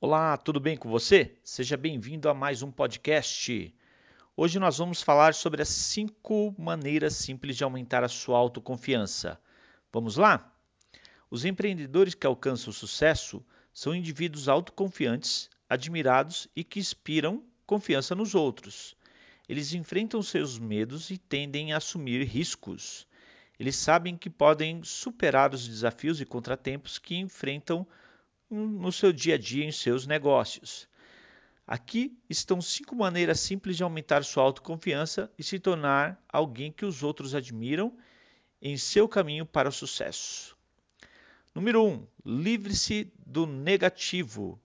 Olá, tudo bem com você? Seja bem-vindo a mais um podcast. Hoje nós vamos falar sobre as cinco maneiras simples de aumentar a sua autoconfiança. Vamos lá? Os empreendedores que alcançam sucesso são indivíduos autoconfiantes, admirados e que inspiram confiança nos outros. Eles enfrentam seus medos e tendem a assumir riscos. Eles sabem que podem superar os desafios e contratempos que enfrentam no seu dia a dia em seus negócios. Aqui estão cinco maneiras simples de aumentar sua autoconfiança e se tornar alguém que os outros admiram em seu caminho para o sucesso. Número 1. Um, Livre-se do negativo.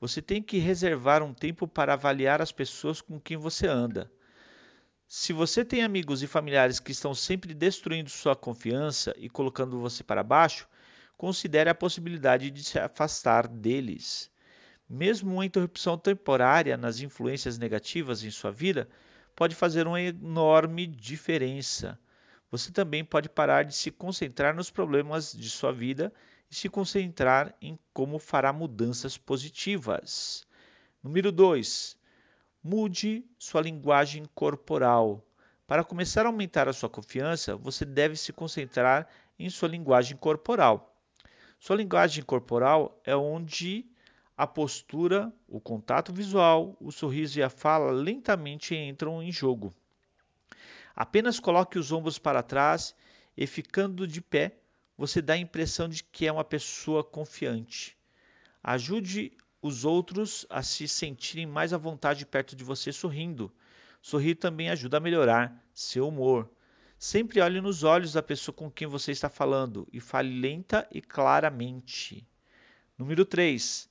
Você tem que reservar um tempo para avaliar as pessoas com quem você anda. Se você tem amigos e familiares que estão sempre destruindo sua confiança e colocando você para baixo, considere a possibilidade de se afastar deles. Mesmo uma interrupção temporária nas influências negativas em sua vida pode fazer uma enorme diferença. Você também pode parar de se concentrar nos problemas de sua vida e se concentrar em como fará mudanças positivas. Número 2. Mude sua linguagem corporal. Para começar a aumentar a sua confiança, você deve se concentrar em sua linguagem corporal. Sua linguagem corporal é onde a postura, o contato visual, o sorriso e a fala lentamente entram em jogo. Apenas coloque os ombros para trás e ficando de pé, você dá a impressão de que é uma pessoa confiante. Ajude os outros a se sentirem mais à vontade perto de você sorrindo. Sorrir também ajuda a melhorar seu humor. Sempre olhe nos olhos da pessoa com quem você está falando e fale lenta e claramente. Número 3.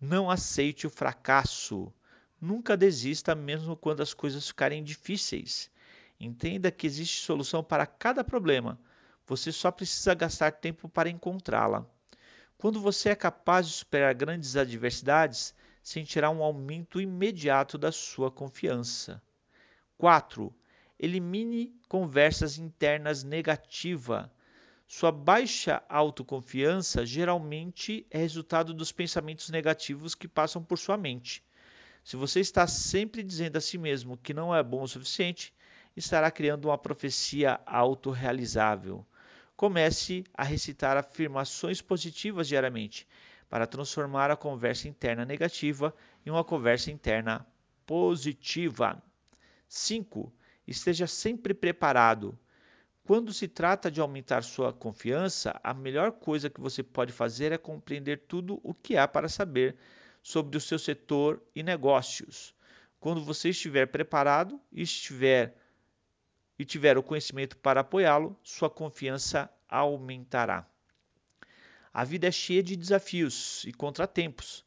Não aceite o fracasso. Nunca desista, mesmo quando as coisas ficarem difíceis. Entenda que existe solução para cada problema. Você só precisa gastar tempo para encontrá-la. Quando você é capaz de superar grandes adversidades, sentirá um aumento imediato da sua confiança. 4. Elimine conversas internas negativas. Sua baixa autoconfiança geralmente é resultado dos pensamentos negativos que passam por sua mente. Se você está sempre dizendo a si mesmo que não é bom o suficiente, estará criando uma profecia autorrealizável. Comece a recitar afirmações positivas diariamente para transformar a conversa interna negativa em uma conversa interna positiva. 5. Esteja sempre preparado. Quando se trata de aumentar sua confiança, a melhor coisa que você pode fazer é compreender tudo o que há para saber sobre o seu setor e negócios. Quando você estiver preparado e estiver e tiver o conhecimento para apoiá-lo, sua confiança aumentará. A vida é cheia de desafios e contratempos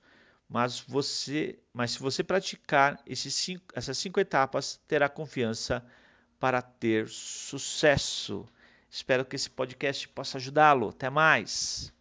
mas você, mas se você praticar cinco, essas cinco etapas, terá confiança para ter sucesso. Espero que esse podcast possa ajudá-lo. Até mais.